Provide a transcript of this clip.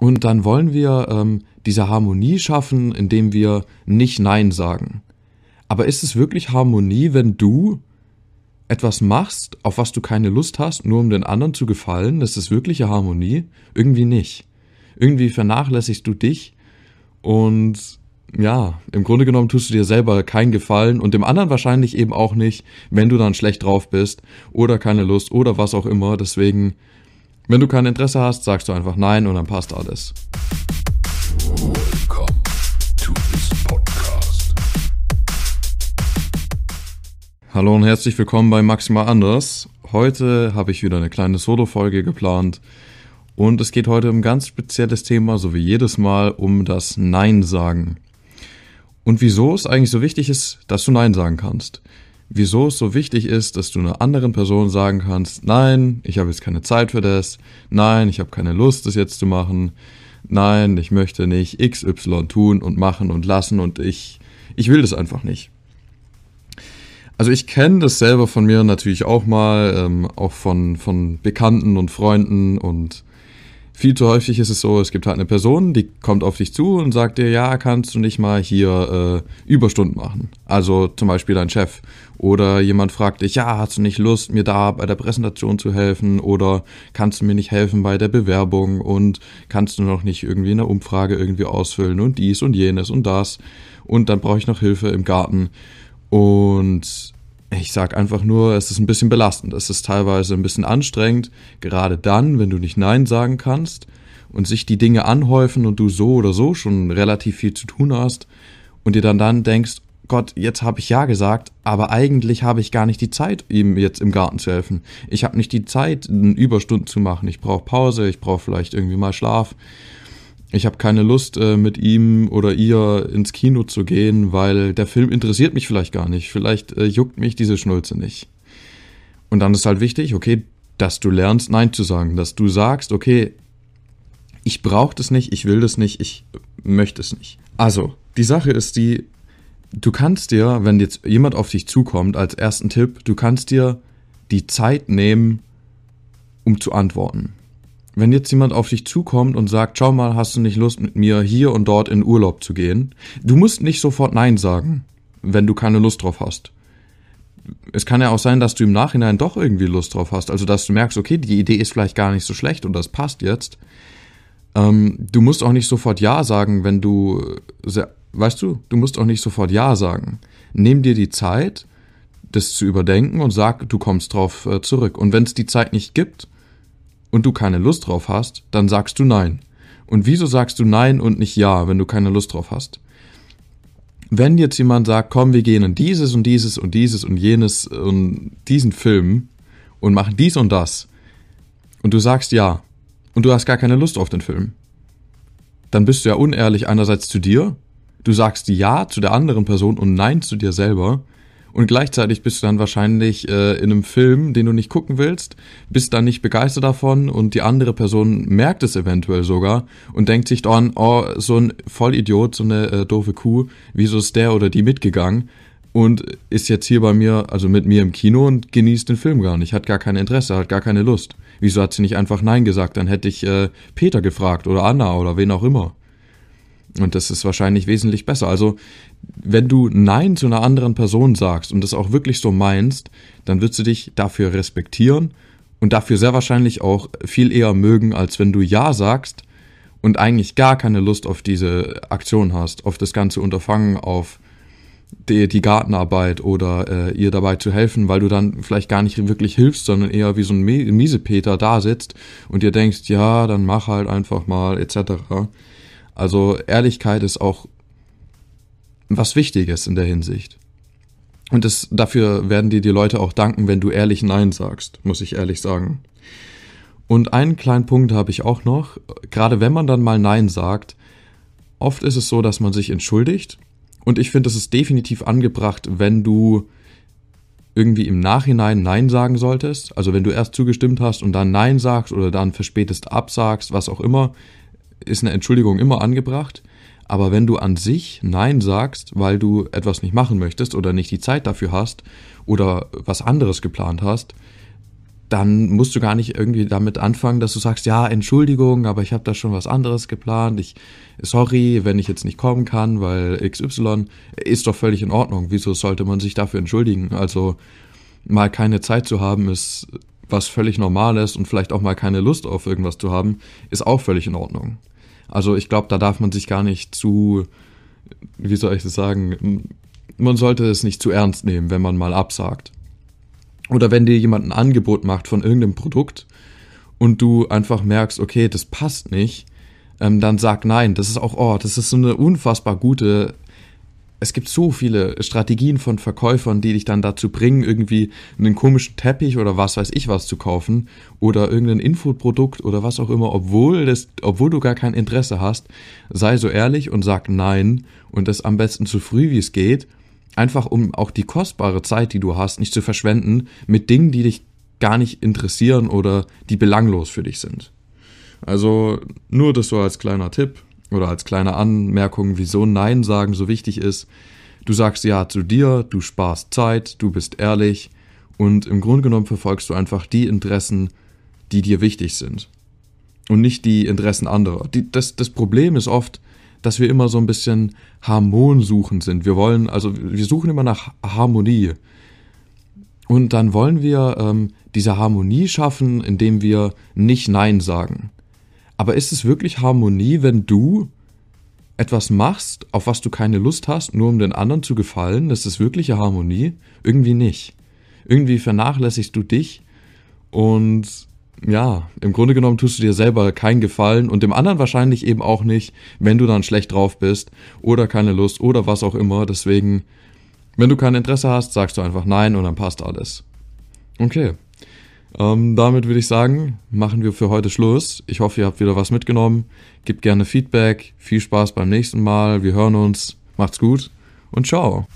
Und dann wollen wir ähm, diese Harmonie schaffen, indem wir nicht Nein sagen. Aber ist es wirklich Harmonie, wenn du etwas machst, auf was du keine Lust hast, nur um den anderen zu gefallen? Ist es wirkliche Harmonie? Irgendwie nicht. Irgendwie vernachlässigst du dich und ja, im Grunde genommen tust du dir selber keinen Gefallen und dem anderen wahrscheinlich eben auch nicht, wenn du dann schlecht drauf bist oder keine Lust oder was auch immer. Deswegen, wenn du kein Interesse hast, sagst du einfach nein und dann passt alles. Hallo und herzlich willkommen bei Maximal Anders. Heute habe ich wieder eine kleine Solo-Folge geplant und es geht heute um ein ganz spezielles Thema, so wie jedes Mal, um das Nein sagen. Und wieso es eigentlich so wichtig ist, dass du Nein sagen kannst. Wieso es so wichtig ist, dass du einer anderen Person sagen kannst, nein, ich habe jetzt keine Zeit für das, nein, ich habe keine Lust, das jetzt zu machen, nein, ich möchte nicht XY tun und machen und lassen und ich, ich will das einfach nicht. Also ich kenne das selber von mir natürlich auch mal, ähm, auch von, von Bekannten und Freunden und viel zu häufig ist es so, es gibt halt eine Person, die kommt auf dich zu und sagt dir, ja, kannst du nicht mal hier äh, Überstunden machen? Also zum Beispiel dein Chef. Oder jemand fragt dich, ja, hast du nicht Lust, mir da bei der Präsentation zu helfen? Oder kannst du mir nicht helfen bei der Bewerbung? Und kannst du noch nicht irgendwie eine Umfrage irgendwie ausfüllen und dies und jenes und das? Und dann brauche ich noch Hilfe im Garten. Und ich sag einfach nur, es ist ein bisschen belastend. Es ist teilweise ein bisschen anstrengend, gerade dann, wenn du nicht Nein sagen kannst und sich die Dinge anhäufen und du so oder so schon relativ viel zu tun hast und dir dann dann denkst, Gott, jetzt habe ich ja gesagt, aber eigentlich habe ich gar nicht die Zeit, ihm jetzt im Garten zu helfen. Ich habe nicht die Zeit, einen Überstunden zu machen. Ich brauche Pause, ich brauche vielleicht irgendwie mal Schlaf ich habe keine Lust, äh, mit ihm oder ihr ins Kino zu gehen, weil der Film interessiert mich vielleicht gar nicht. Vielleicht äh, juckt mich diese Schnulze nicht. Und dann ist halt wichtig, okay, dass du lernst, Nein zu sagen, dass du sagst, okay, ich brauche das nicht, ich will das nicht, ich möchte es nicht. Also, die Sache ist die, du kannst dir, wenn jetzt jemand auf dich zukommt, als ersten Tipp, du kannst dir die Zeit nehmen, um zu antworten wenn jetzt jemand auf dich zukommt und sagt, schau mal, hast du nicht Lust mit mir hier und dort in Urlaub zu gehen? Du musst nicht sofort Nein sagen, wenn du keine Lust drauf hast. Es kann ja auch sein, dass du im Nachhinein doch irgendwie Lust drauf hast. Also, dass du merkst, okay, die Idee ist vielleicht gar nicht so schlecht und das passt jetzt. Ähm, du musst auch nicht sofort Ja sagen, wenn du, weißt du, du musst auch nicht sofort Ja sagen. Nimm dir die Zeit, das zu überdenken und sag, du kommst drauf äh, zurück. Und wenn es die Zeit nicht gibt, und du keine Lust drauf hast, dann sagst du Nein. Und wieso sagst du Nein und nicht Ja, wenn du keine Lust drauf hast? Wenn jetzt jemand sagt, komm, wir gehen in dieses und dieses und dieses und jenes und diesen Film und machen dies und das und du sagst Ja und du hast gar keine Lust auf den Film, dann bist du ja unehrlich einerseits zu dir, du sagst Ja zu der anderen Person und Nein zu dir selber und gleichzeitig bist du dann wahrscheinlich äh, in einem Film, den du nicht gucken willst, bist dann nicht begeistert davon und die andere Person merkt es eventuell sogar und denkt sich dann, oh, so ein Vollidiot, so eine äh, doofe Kuh, wieso ist der oder die mitgegangen? Und ist jetzt hier bei mir, also mit mir im Kino und genießt den Film gar nicht, hat gar kein Interesse, hat gar keine Lust. Wieso hat sie nicht einfach Nein gesagt? Dann hätte ich äh, Peter gefragt oder Anna oder wen auch immer. Und das ist wahrscheinlich wesentlich besser. Also, wenn du Nein zu einer anderen Person sagst und das auch wirklich so meinst, dann wirst du dich dafür respektieren und dafür sehr wahrscheinlich auch viel eher mögen, als wenn du Ja sagst und eigentlich gar keine Lust auf diese Aktion hast, auf das ganze Unterfangen, auf die, die Gartenarbeit oder äh, ihr dabei zu helfen, weil du dann vielleicht gar nicht wirklich hilfst, sondern eher wie so ein Miesepeter da sitzt und dir denkst, ja, dann mach halt einfach mal etc. Also Ehrlichkeit ist auch was Wichtiges in der Hinsicht. Und das, dafür werden dir die Leute auch danken, wenn du ehrlich Nein sagst, muss ich ehrlich sagen. Und einen kleinen Punkt habe ich auch noch. Gerade wenn man dann mal Nein sagt, oft ist es so, dass man sich entschuldigt. Und ich finde, es ist definitiv angebracht, wenn du irgendwie im Nachhinein Nein sagen solltest. Also wenn du erst zugestimmt hast und dann Nein sagst oder dann verspätest absagst, was auch immer, ist eine Entschuldigung immer angebracht. Aber wenn du an sich Nein sagst, weil du etwas nicht machen möchtest oder nicht die Zeit dafür hast oder was anderes geplant hast, dann musst du gar nicht irgendwie damit anfangen, dass du sagst, ja, Entschuldigung, aber ich habe da schon was anderes geplant. Ich sorry, wenn ich jetzt nicht kommen kann, weil XY ist doch völlig in Ordnung. Wieso sollte man sich dafür entschuldigen? Also mal keine Zeit zu haben ist was völlig normales und vielleicht auch mal keine Lust auf irgendwas zu haben, ist auch völlig in Ordnung. Also ich glaube, da darf man sich gar nicht zu, wie soll ich das sagen, man sollte es nicht zu ernst nehmen, wenn man mal absagt. Oder wenn dir jemand ein Angebot macht von irgendeinem Produkt und du einfach merkst, okay, das passt nicht, ähm, dann sag nein. Das ist auch, oh, das ist so eine unfassbar gute. Es gibt so viele Strategien von Verkäufern, die dich dann dazu bringen, irgendwie einen komischen Teppich oder was weiß ich was zu kaufen oder irgendein Infoprodukt oder was auch immer, obwohl, das, obwohl du gar kein Interesse hast. Sei so ehrlich und sag nein und das am besten so früh wie es geht einfach um auch die kostbare Zeit, die du hast, nicht zu verschwenden mit Dingen, die dich gar nicht interessieren oder die belanglos für dich sind. Also nur das so als kleiner Tipp oder als kleine Anmerkung, wieso Nein sagen so wichtig ist. Du sagst Ja zu dir, du sparst Zeit, du bist ehrlich und im Grunde genommen verfolgst du einfach die Interessen, die dir wichtig sind und nicht die Interessen anderer. Die, das, das Problem ist oft, dass wir immer so ein bisschen harmonsuchend sind. Wir wollen, also wir suchen immer nach Harmonie. Und dann wollen wir ähm, diese Harmonie schaffen, indem wir nicht Nein sagen. Aber ist es wirklich Harmonie, wenn du etwas machst, auf was du keine Lust hast, nur um den anderen zu gefallen? Ist es wirkliche Harmonie? Irgendwie nicht. Irgendwie vernachlässigst du dich und ja, im Grunde genommen tust du dir selber keinen Gefallen und dem anderen wahrscheinlich eben auch nicht, wenn du dann schlecht drauf bist oder keine Lust oder was auch immer. Deswegen, wenn du kein Interesse hast, sagst du einfach nein und dann passt alles. Okay. Ähm, damit würde ich sagen, machen wir für heute Schluss. Ich hoffe, ihr habt wieder was mitgenommen. Gebt gerne Feedback. Viel Spaß beim nächsten Mal. Wir hören uns. Macht's gut und ciao.